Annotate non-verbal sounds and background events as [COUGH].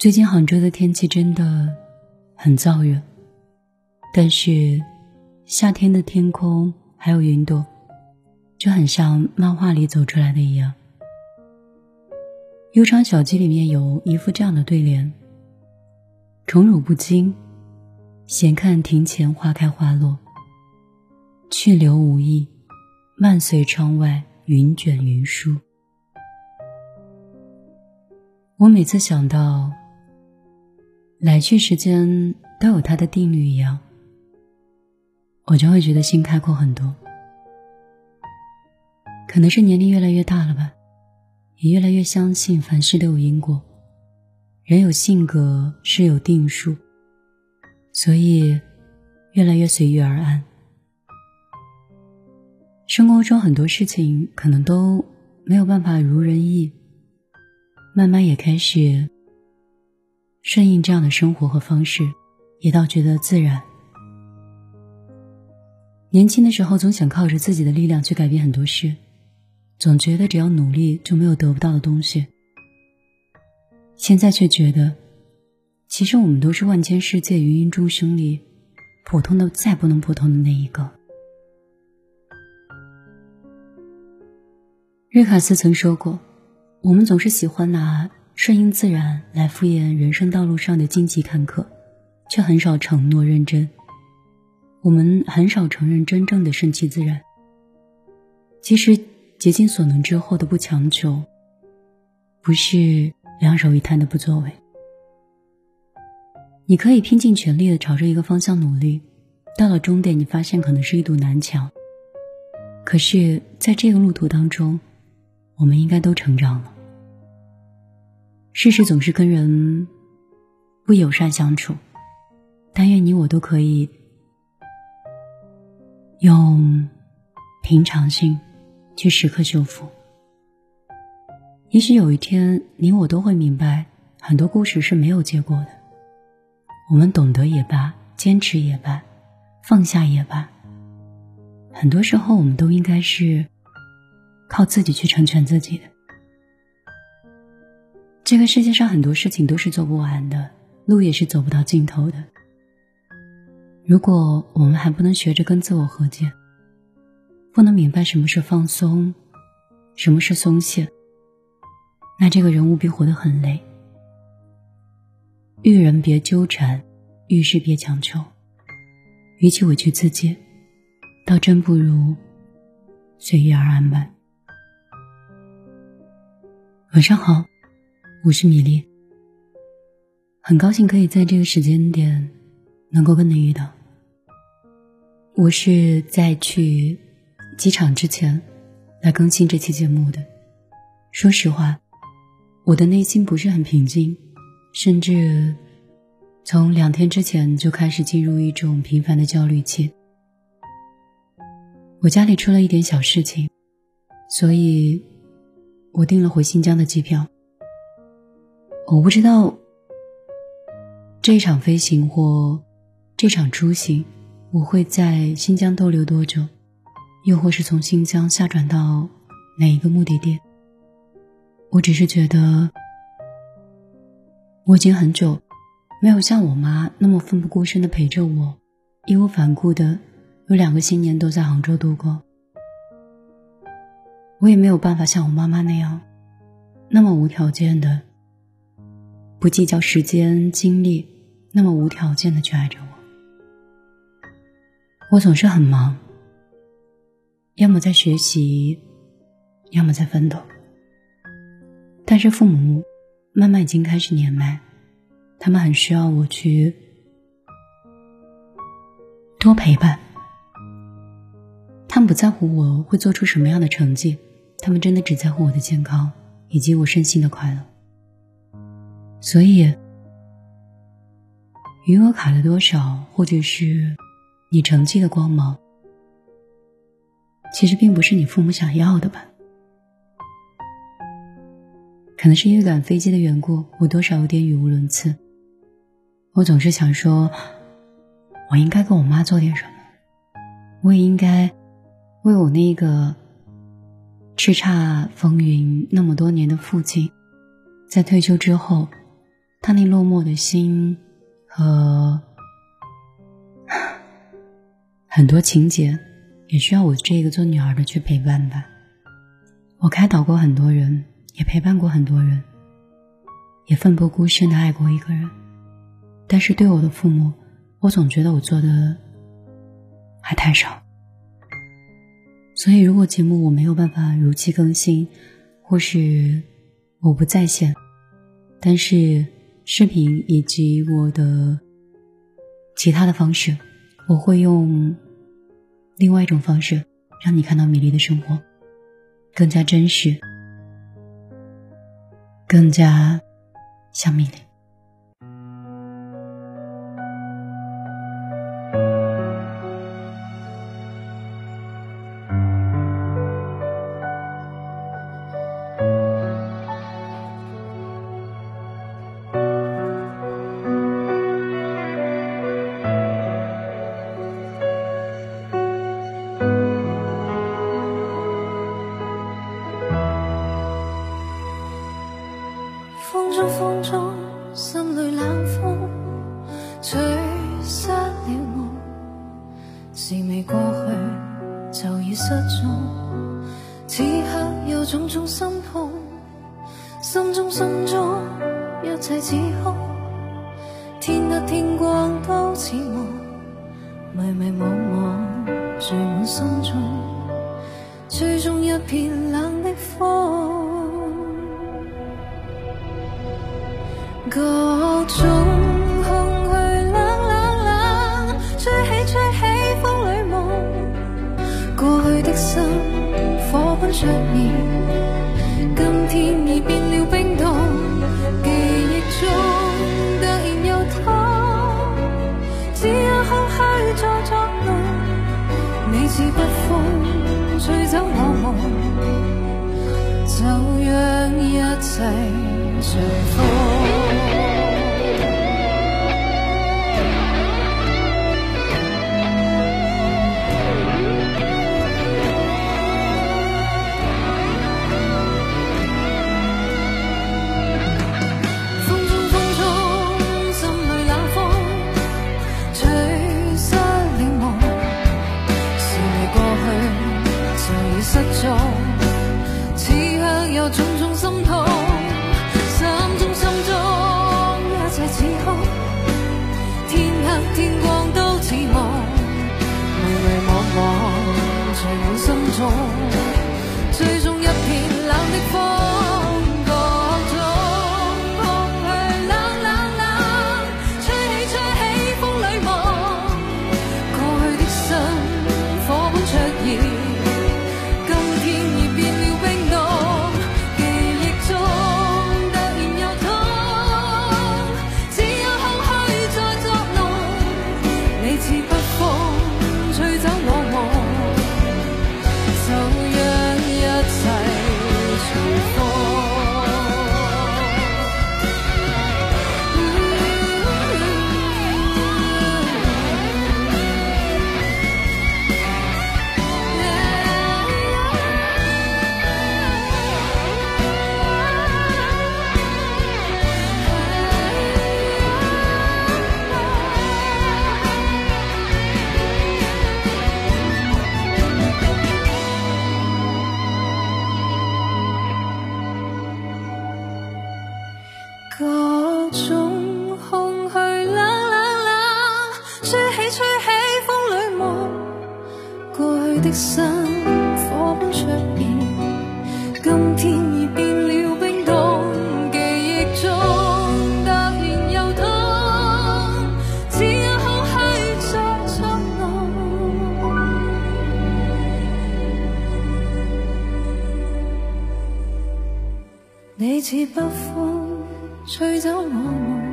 最近杭州的天气真的很燥热，但是夏天的天空还有云朵，就很像漫画里走出来的一样。《悠长小记》里面有一副这样的对联：“宠辱不惊，闲看庭前花开花落。去留无意，漫随窗外云卷云舒。”我每次想到来去时间都有它的定律一样，我就会觉得心开阔很多。可能是年龄越来越大了吧，也越来越相信凡事都有因果，人有性格，事有定数，所以越来越随遇而安。生活中很多事情可能都没有办法如人意。慢慢也开始顺应这样的生活和方式，也倒觉得自然。年轻的时候总想靠着自己的力量去改变很多事，总觉得只要努力就没有得不到的东西。现在却觉得，其实我们都是万千世界芸芸众生里普通的再不能普通的那一个。瑞卡斯曾说过。我们总是喜欢拿顺应自然来敷衍人生道路上的荆棘坎坷，却很少承诺认真。我们很少承认真正的顺其自然。其实竭尽所能之后的不强求，不是两手一摊的不作为。你可以拼尽全力的朝着一个方向努力，到了终点，你发现可能是一堵南墙。可是，在这个路途当中，我们应该都成长了。事实总是跟人不友善相处，但愿你我都可以用平常心去时刻修复。也许有一天，你我都会明白，很多故事是没有结果的。我们懂得也罢，坚持也罢，放下也罢，很多时候我们都应该是。靠自己去成全自己的。这个世界上很多事情都是做不完的，路也是走不到尽头的。如果我们还不能学着跟自我和解，不能明白什么是放松，什么是松懈，那这个人务必活得很累。遇人别纠缠，遇事别强求，与其委屈自己，倒真不如随遇而安吧。晚上好，我是米粒。很高兴可以在这个时间点能够跟你遇到。我是在去机场之前来更新这期节目的。说实话，我的内心不是很平静，甚至从两天之前就开始进入一种频繁的焦虑期。我家里出了一点小事情，所以。我订了回新疆的机票，我不知道这场飞行或这场出行我会在新疆逗留多久，又或是从新疆下转到哪一个目的地。我只是觉得，我已经很久没有像我妈那么奋不顾身的陪着我，义无反顾的有两个新年都在杭州度过。我也没有办法像我妈妈那样，那么无条件的，不计较时间精力，那么无条件的去爱着我。我总是很忙，要么在学习，要么在奋斗。但是父母慢慢已经开始年迈，他们很需要我去多陪伴。他们不在乎我会做出什么样的成绩。他们真的只在乎我的健康以及我身心的快乐，所以余额卡了多少，或者是你成绩的光芒，其实并不是你父母想要的吧？可能是因为赶飞机的缘故，我多少有点语无伦次。我总是想说，我应该跟我妈做点什么，我也应该为我那个。叱咤风云那么多年的父亲，在退休之后，他那落寞的心和 [SIGHS] 很多情节，也需要我这个做女儿的去陪伴吧。我开导过很多人，也陪伴过很多人，也奋不顾身的爱过一个人。但是对我的父母，我总觉得我做的还太少。所以，如果节目我没有办法如期更新，或是我不在线，但是视频以及我的其他的方式，我会用另外一种方式让你看到米粒的生活，更加真实，更加像米粒。风中风中，心里冷风吹失了梦，是未过去就已失踪。此刻有种种心痛，心中心中一切似空，天黑天光都似梦，迷迷惘惘聚满心中，追踪一片。各种空虚，冷冷冷，吹起吹起风里梦。过去的心，火般灼热，今天已变了冰冻。记忆中突然又痛，只有空虚在作弄。你。似北风，吹走我梦。就让一切随风。天光都似梦迷迷惘惘。各种空虚冷冷冷吹起吹起风里梦过去的心火般灼热今天已变了冰冻记忆中突然又痛只有空虚再作弄你似北风吹走我梦。